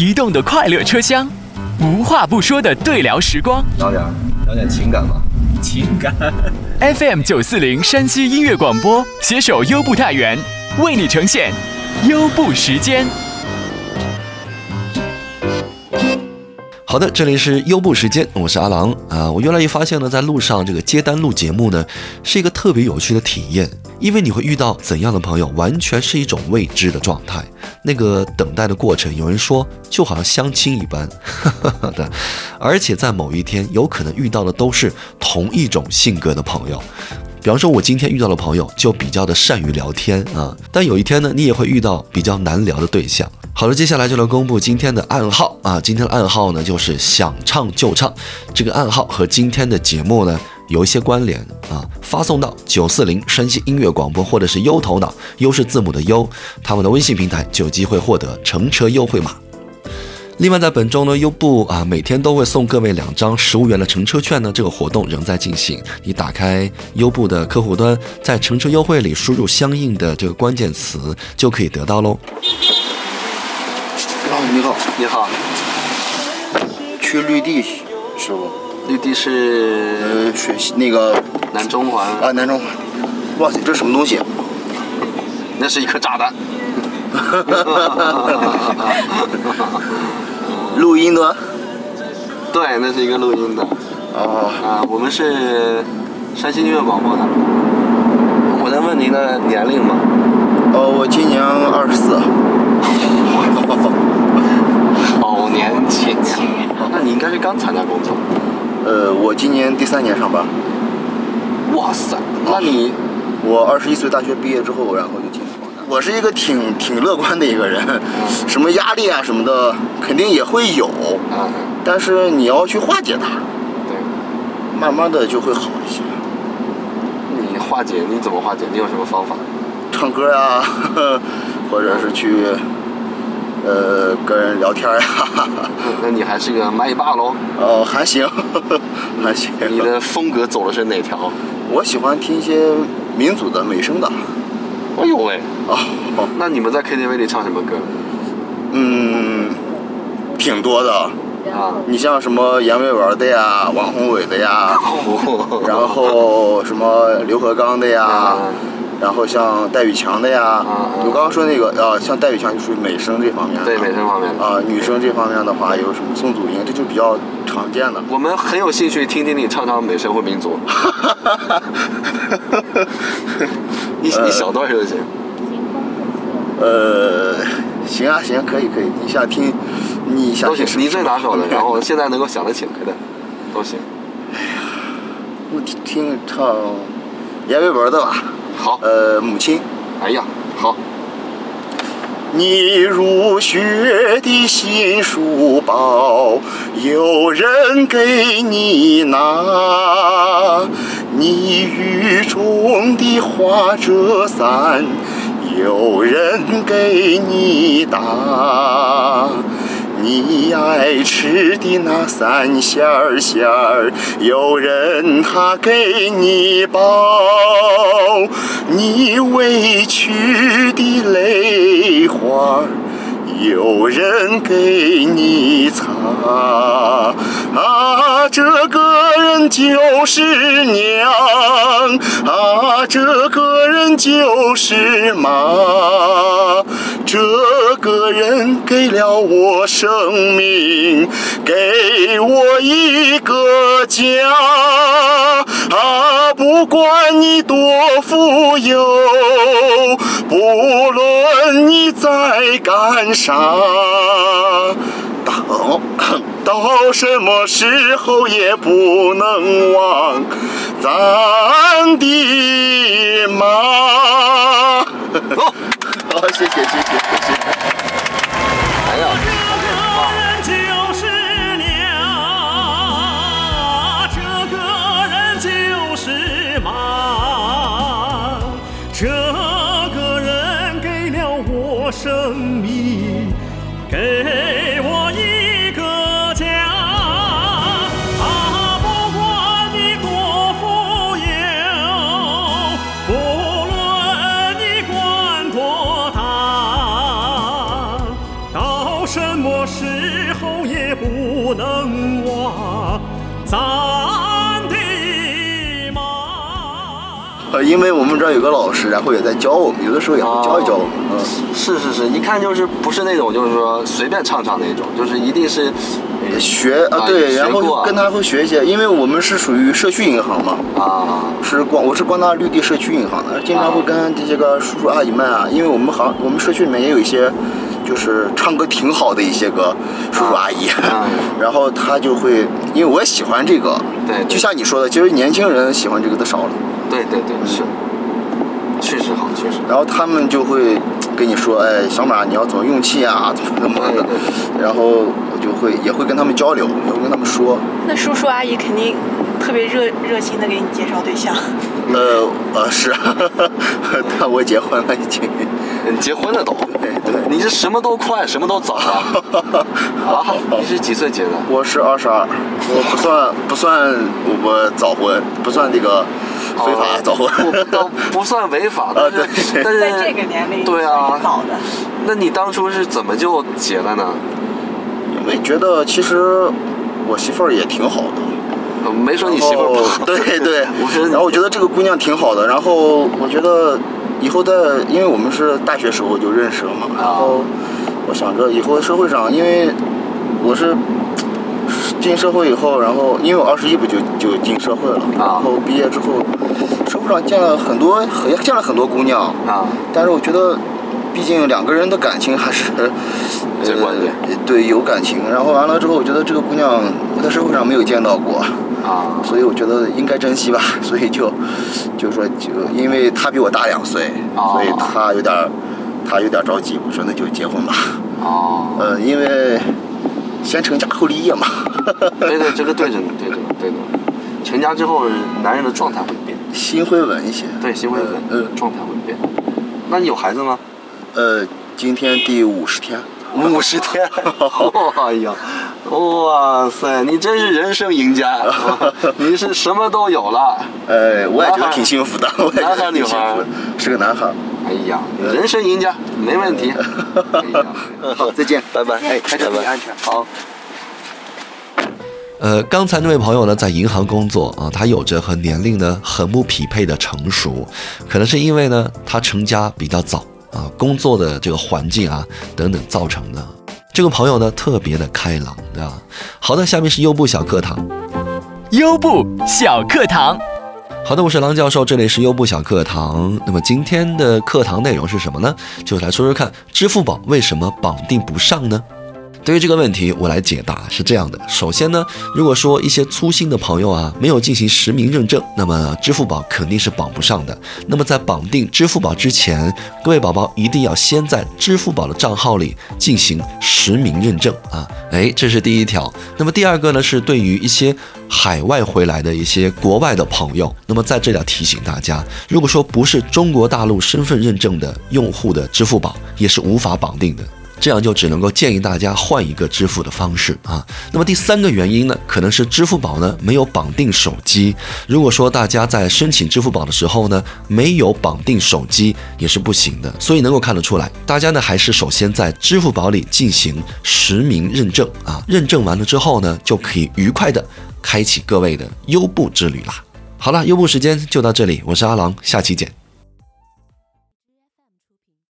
移动的快乐车厢，无话不说的对聊时光。聊点聊点情感吧。情感。FM 九四零山西音乐广播携手优步太原，为你呈现优步时间。好的，这里是优步时间，我是阿郎啊。我越来越发现呢，在路上这个接单录节目呢，是一个特别有趣的体验，因为你会遇到怎样的朋友，完全是一种未知的状态。那个等待的过程，有人说就好像相亲一般 的，而且在某一天，有可能遇到的都是同一种性格的朋友。比方说，我今天遇到的朋友就比较的善于聊天啊，但有一天呢，你也会遇到比较难聊的对象。好了，接下来就来公布今天的暗号啊！今天的暗号呢，就是想唱就唱。这个暗号和今天的节目呢有一些关联啊，发送到九四零山西音乐广播或者是优头脑，优是字母的优，他们的微信平台就有机会获得乘车优惠码。另外，在本周呢，优步啊每天都会送各位两张十五元的乘车券呢，这个活动仍在进行。你打开优步的客户端，在乘车优惠里输入相应的这个关键词，就可以得到喽。你好，你好，去绿地，师傅。绿地是呃水西那个南中环啊，南中环。哇塞，这什么东西？那是一颗炸弹。录音的。对，那是一个录音的。哦。啊，我们是山西音乐广播的。我能问您的年龄吗？哦，我今年二十四。好 年轻啊！那你应该是刚参加工作。呃，我今年第三年上班。哇塞！那你，我二十一岁大学毕业之后，然后就进入广我是一个挺挺乐观的一个人，什么压力啊什么的肯定也会有，但是你要去化解它，对，慢慢的就会好一些。你化解你怎么化解？你有什么方法？唱歌呀，或者是去。呃，跟人聊天呀，那你还是个麦霸喽？哦，还行，还行。你的风格走的是哪条？我喜欢听一些民族的美声的。哎呦喂！哦，那你们在 KTV 里唱什么歌？嗯，挺多的。啊。你像什么阎维文的呀，王宏伟的呀，然后什么刘和刚的呀。然后像戴宇强的呀，我刚刚说那个呃，像戴宇强就属于美声这方面的。对美声方面的。啊，女生这方面的话有什么宋祖英，这就比较常见的。我们很有兴趣听听你唱唱美声或民族。一一小段就行。呃，行啊行，可以可以，你想听，你想都行，你最拿手的，然后现在能够想得起来的，都行。哎呀，我听听唱阎维文的吧。好，呃，母亲，哎呀，好。你入学的新书包，有人给你拿；你雨中的花折伞，有人给你打。你爱吃的那三馅儿馅儿，有人他给你包；你委屈的泪花，有人给你擦。啊，这个人就是娘，啊，这个人就是妈。这个人给了我生命，给我一个家。啊，不管你多富有，不论你在干啥，到到什么时候也不能忘咱的妈。好，谢谢，谢谢，谢谢。时候也不能忘咱的妈。呃，因为我们这儿有个老师，然后也在教我们，有的时候也会教一教我们。嗯，是是是，一看就是不是那种就是说随便唱唱那种，就是一定是呃学啊，啊对，然后过跟他会学一些，因为我们是属于社区银行嘛，啊是光我是光大绿地社区银行的，经常会跟这些个叔叔阿姨们啊，因为我们行我们社区里面也有一些，就是唱歌挺好的一些个叔叔阿姨，啊 然后他就会，因为我也喜欢这个，对对。就像你说的，其实年轻人喜欢这个的少了，对对对是，确实好确实。然后他们就会跟你说，哎，小马你要怎么用气啊，怎么怎么的。对，然后我就会也会跟他们交流，也会跟他们说，那叔叔阿姨肯定特别热热心的给你介绍对象。那呃是，但我结婚了已经，你结婚了都？对对。你是什么都快，什么都早啊？啊，你是几岁结的？我是二十二，我不算不算我早婚，不算这个非法早婚。不都 不算违法，但是对但是在这个年龄对啊早的。那你当初是怎么就结了呢？因为觉得其实我媳妇儿也挺好的。呃没说你媳妇儿不好，对对。我说，然后我觉得这个姑娘挺好的，然后我觉得以后在，因为我们是大学时候就认识了嘛，然后我想着以后社会上，因为我是进社会以后，然后因为我二十一不就就进社会了，然后毕业之后，社会上见了很多，也见了很多姑娘，啊，但是我觉得，毕竟两个人的感情还是呃对，有感情。然后完了之后，我觉得这个姑娘我在社会上没有见到过，啊所以我觉得应该珍惜吧。所以就就是说，就因为他比我大两岁，哦所以他有点儿她有点着急。我说那就结婚吧。哦，呃，因为先成家后立业嘛。对对，这个对着呢，对着呢，对着呢。成家之后，男人的状态会变，心会稳一些。对，心会稳，呃状态会变。那你有孩子吗？呃，今天第五十天。五十天，哎呀，哇塞，你真是人生赢家，你是什么都有了。哎，我也觉得挺幸福的，我也觉男孩得挺幸福的，是个男孩儿。哎呀，人生赢家，没问题。哎呀好，再见，拜拜，哎，开车注意安全。好。呃，刚才那位朋友呢，在银行工作啊，他有着和年龄呢很不匹配的成熟，可能是因为呢他成家比较早啊，工作的这个环境啊等等造成的。这个朋友呢特别的开朗，对吧？好的，下面是优步小课堂。优步小课堂。好的，我是郎教授，这里是优步小课堂。那么今天的课堂内容是什么呢？就来说说看，支付宝为什么绑定不上呢？对于这个问题，我来解答是这样的。首先呢，如果说一些粗心的朋友啊，没有进行实名认证，那么支付宝肯定是绑不上的。那么在绑定支付宝之前，各位宝宝一定要先在支付宝的账号里进行实名认证啊。哎，这是第一条。那么第二个呢，是对于一些海外回来的一些国外的朋友，那么在这里要提醒大家，如果说不是中国大陆身份认证的用户的支付宝，也是无法绑定的。这样就只能够建议大家换一个支付的方式啊。那么第三个原因呢，可能是支付宝呢没有绑定手机。如果说大家在申请支付宝的时候呢，没有绑定手机也是不行的。所以能够看得出来，大家呢还是首先在支付宝里进行实名认证啊。认证完了之后呢，就可以愉快的开启各位的优步之旅啦。好了，优步时间就到这里，我是阿郎，下期见。